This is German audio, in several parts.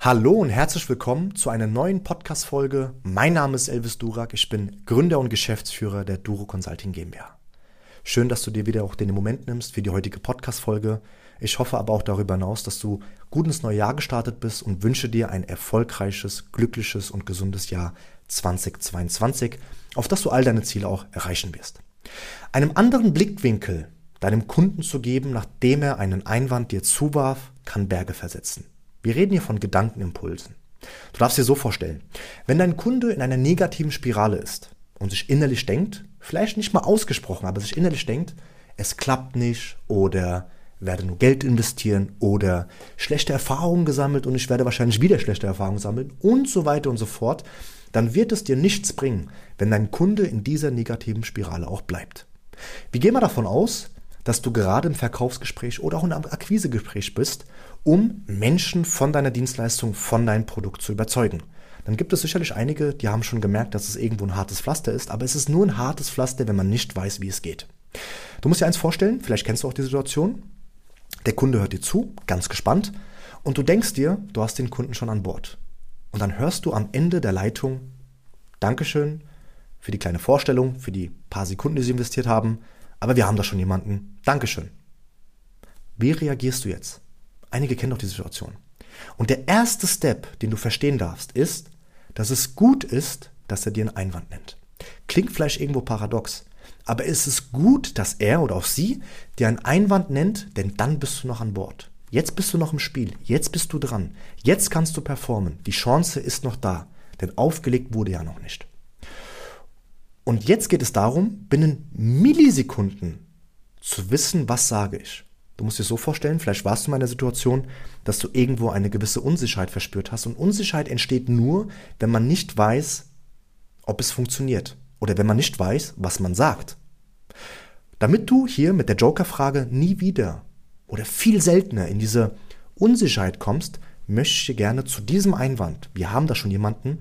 Hallo und herzlich willkommen zu einer neuen Podcast-Folge. Mein Name ist Elvis Durak. Ich bin Gründer und Geschäftsführer der Duro Consulting GmbH. Schön, dass du dir wieder auch den Moment nimmst für die heutige Podcast-Folge. Ich hoffe aber auch darüber hinaus, dass du gut ins neue Jahr gestartet bist und wünsche dir ein erfolgreiches, glückliches und gesundes Jahr 2022, auf das du all deine Ziele auch erreichen wirst. Einem anderen Blickwinkel deinem Kunden zu geben, nachdem er einen Einwand dir zuwarf, kann Berge versetzen. Wir reden hier von Gedankenimpulsen. Du darfst dir so vorstellen, wenn dein Kunde in einer negativen Spirale ist und sich innerlich denkt, vielleicht nicht mal ausgesprochen, aber sich innerlich denkt, es klappt nicht oder werde nur Geld investieren oder schlechte Erfahrungen gesammelt und ich werde wahrscheinlich wieder schlechte Erfahrungen sammeln und so weiter und so fort, dann wird es dir nichts bringen, wenn dein Kunde in dieser negativen Spirale auch bleibt. Wir gehen mal davon aus, dass du gerade im Verkaufsgespräch oder auch einem Akquisegespräch bist, um Menschen von deiner Dienstleistung, von deinem Produkt zu überzeugen. Dann gibt es sicherlich einige, die haben schon gemerkt, dass es irgendwo ein hartes Pflaster ist, aber es ist nur ein hartes Pflaster, wenn man nicht weiß, wie es geht. Du musst dir eins vorstellen, vielleicht kennst du auch die Situation. Der Kunde hört dir zu, ganz gespannt, und du denkst dir, du hast den Kunden schon an Bord. Und dann hörst du am Ende der Leitung, Dankeschön für die kleine Vorstellung, für die paar Sekunden, die Sie investiert haben. Aber wir haben da schon jemanden. Dankeschön. Wie reagierst du jetzt? Einige kennen doch die Situation. Und der erste Step, den du verstehen darfst, ist, dass es gut ist, dass er dir einen Einwand nennt. Klingt vielleicht irgendwo paradox, aber es ist gut, dass er oder auch sie dir einen Einwand nennt, denn dann bist du noch an Bord. Jetzt bist du noch im Spiel, jetzt bist du dran, jetzt kannst du performen, die Chance ist noch da, denn aufgelegt wurde ja noch nicht. Und jetzt geht es darum, binnen Millisekunden zu wissen, was sage ich. Du musst dir so vorstellen, vielleicht warst du in einer Situation, dass du irgendwo eine gewisse Unsicherheit verspürt hast. Und Unsicherheit entsteht nur, wenn man nicht weiß, ob es funktioniert. Oder wenn man nicht weiß, was man sagt. Damit du hier mit der Joker-Frage nie wieder oder viel seltener in diese Unsicherheit kommst, möchte ich dir gerne zu diesem Einwand, wir haben da schon jemanden,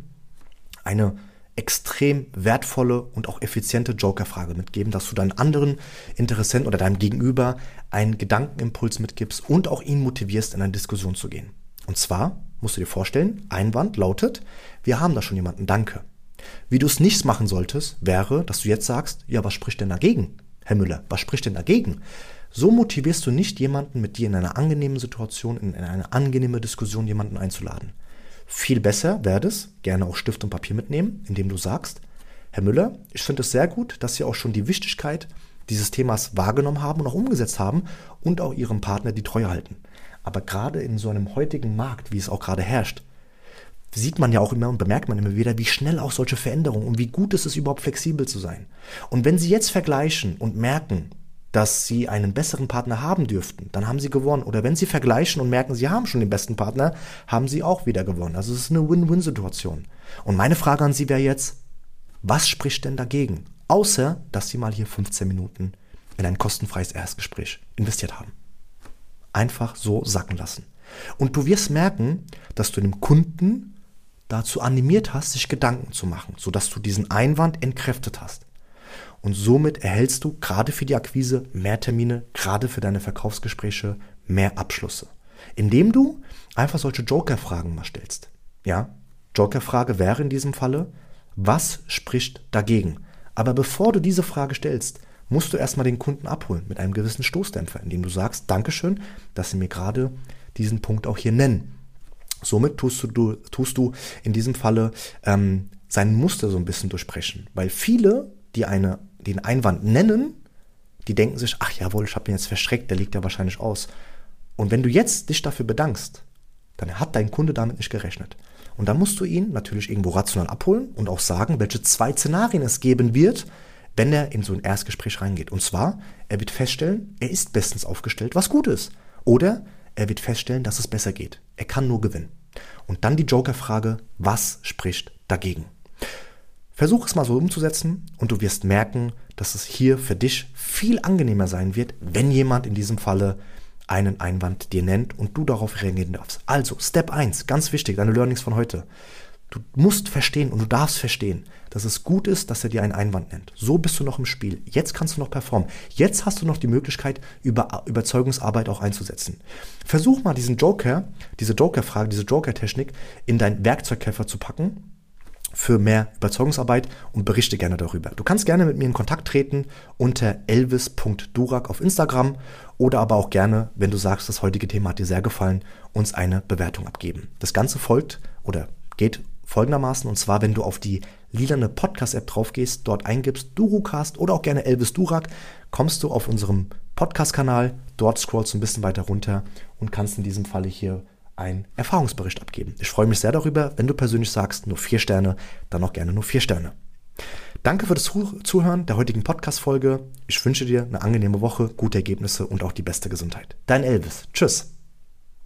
eine extrem wertvolle und auch effiziente Joker-Frage mitgeben, dass du deinen anderen Interessenten oder deinem Gegenüber einen Gedankenimpuls mitgibst und auch ihn motivierst, in eine Diskussion zu gehen. Und zwar musst du dir vorstellen, Einwand lautet, wir haben da schon jemanden, danke. Wie du es nicht machen solltest, wäre, dass du jetzt sagst, ja, was spricht denn dagegen? Herr Müller, was spricht denn dagegen? So motivierst du nicht jemanden, mit dir in einer angenehmen Situation, in eine angenehme Diskussion jemanden einzuladen. Viel besser wäre es, gerne auch Stift und Papier mitnehmen, indem du sagst, Herr Müller, ich finde es sehr gut, dass Sie auch schon die Wichtigkeit dieses Themas wahrgenommen haben und auch umgesetzt haben und auch Ihrem Partner die Treue halten. Aber gerade in so einem heutigen Markt, wie es auch gerade herrscht, sieht man ja auch immer und bemerkt man immer wieder, wie schnell auch solche Veränderungen und wie gut ist es überhaupt flexibel zu sein. Und wenn Sie jetzt vergleichen und merken, dass sie einen besseren Partner haben dürften, dann haben sie gewonnen. Oder wenn sie vergleichen und merken, sie haben schon den besten Partner, haben sie auch wieder gewonnen. Also es ist eine Win-Win-Situation. Und meine Frage an Sie wäre jetzt, was spricht denn dagegen? Außer, dass Sie mal hier 15 Minuten in ein kostenfreies Erstgespräch investiert haben. Einfach so sacken lassen. Und du wirst merken, dass du dem Kunden dazu animiert hast, sich Gedanken zu machen, sodass du diesen Einwand entkräftet hast. Und somit erhältst du gerade für die Akquise mehr Termine, gerade für deine Verkaufsgespräche mehr Abschlüsse. Indem du einfach solche Joker-Fragen mal stellst. Ja, Joker-Frage wäre in diesem Falle, was spricht dagegen? Aber bevor du diese Frage stellst, musst du erstmal den Kunden abholen mit einem gewissen Stoßdämpfer, indem du sagst, Dankeschön, dass Sie mir gerade diesen Punkt auch hier nennen. Somit tust du, tust du in diesem Falle ähm, sein Muster so ein bisschen durchbrechen, weil viele, die eine den Einwand nennen, die denken sich, ach jawohl, ich habe ihn jetzt verschreckt, der liegt ja wahrscheinlich aus. Und wenn du jetzt dich dafür bedankst, dann hat dein Kunde damit nicht gerechnet. Und dann musst du ihn natürlich irgendwo rational abholen und auch sagen, welche zwei Szenarien es geben wird, wenn er in so ein Erstgespräch reingeht. Und zwar, er wird feststellen, er ist bestens aufgestellt, was gut ist. Oder er wird feststellen, dass es besser geht. Er kann nur gewinnen. Und dann die Joker-Frage, was spricht dagegen? Versuch es mal so umzusetzen und du wirst merken, dass es hier für dich viel angenehmer sein wird, wenn jemand in diesem Falle einen Einwand dir nennt und du darauf reagieren darfst. Also, Step 1, ganz wichtig, deine Learnings von heute. Du musst verstehen und du darfst verstehen, dass es gut ist, dass er dir einen Einwand nennt. So bist du noch im Spiel. Jetzt kannst du noch performen. Jetzt hast du noch die Möglichkeit, über Überzeugungsarbeit auch einzusetzen. Versuch mal diesen Joker, diese Joker-Frage, diese Joker-Technik in deinen Werkzeugkoffer zu packen für mehr Überzeugungsarbeit und berichte gerne darüber. Du kannst gerne mit mir in Kontakt treten unter elvis.durak auf Instagram oder aber auch gerne, wenn du sagst, das heutige Thema hat dir sehr gefallen, uns eine Bewertung abgeben. Das Ganze folgt oder geht folgendermaßen und zwar, wenn du auf die lilane Podcast-App drauf gehst, dort eingibst Durucast oder auch gerne Elvis Durak, kommst du auf unserem Podcast-Kanal, dort scrollst du ein bisschen weiter runter und kannst in diesem Falle hier einen Erfahrungsbericht abgeben. Ich freue mich sehr darüber, wenn du persönlich sagst, nur vier Sterne, dann auch gerne nur vier Sterne. Danke für das Zuhören der heutigen Podcast-Folge. Ich wünsche dir eine angenehme Woche, gute Ergebnisse und auch die beste Gesundheit. Dein Elvis. Tschüss.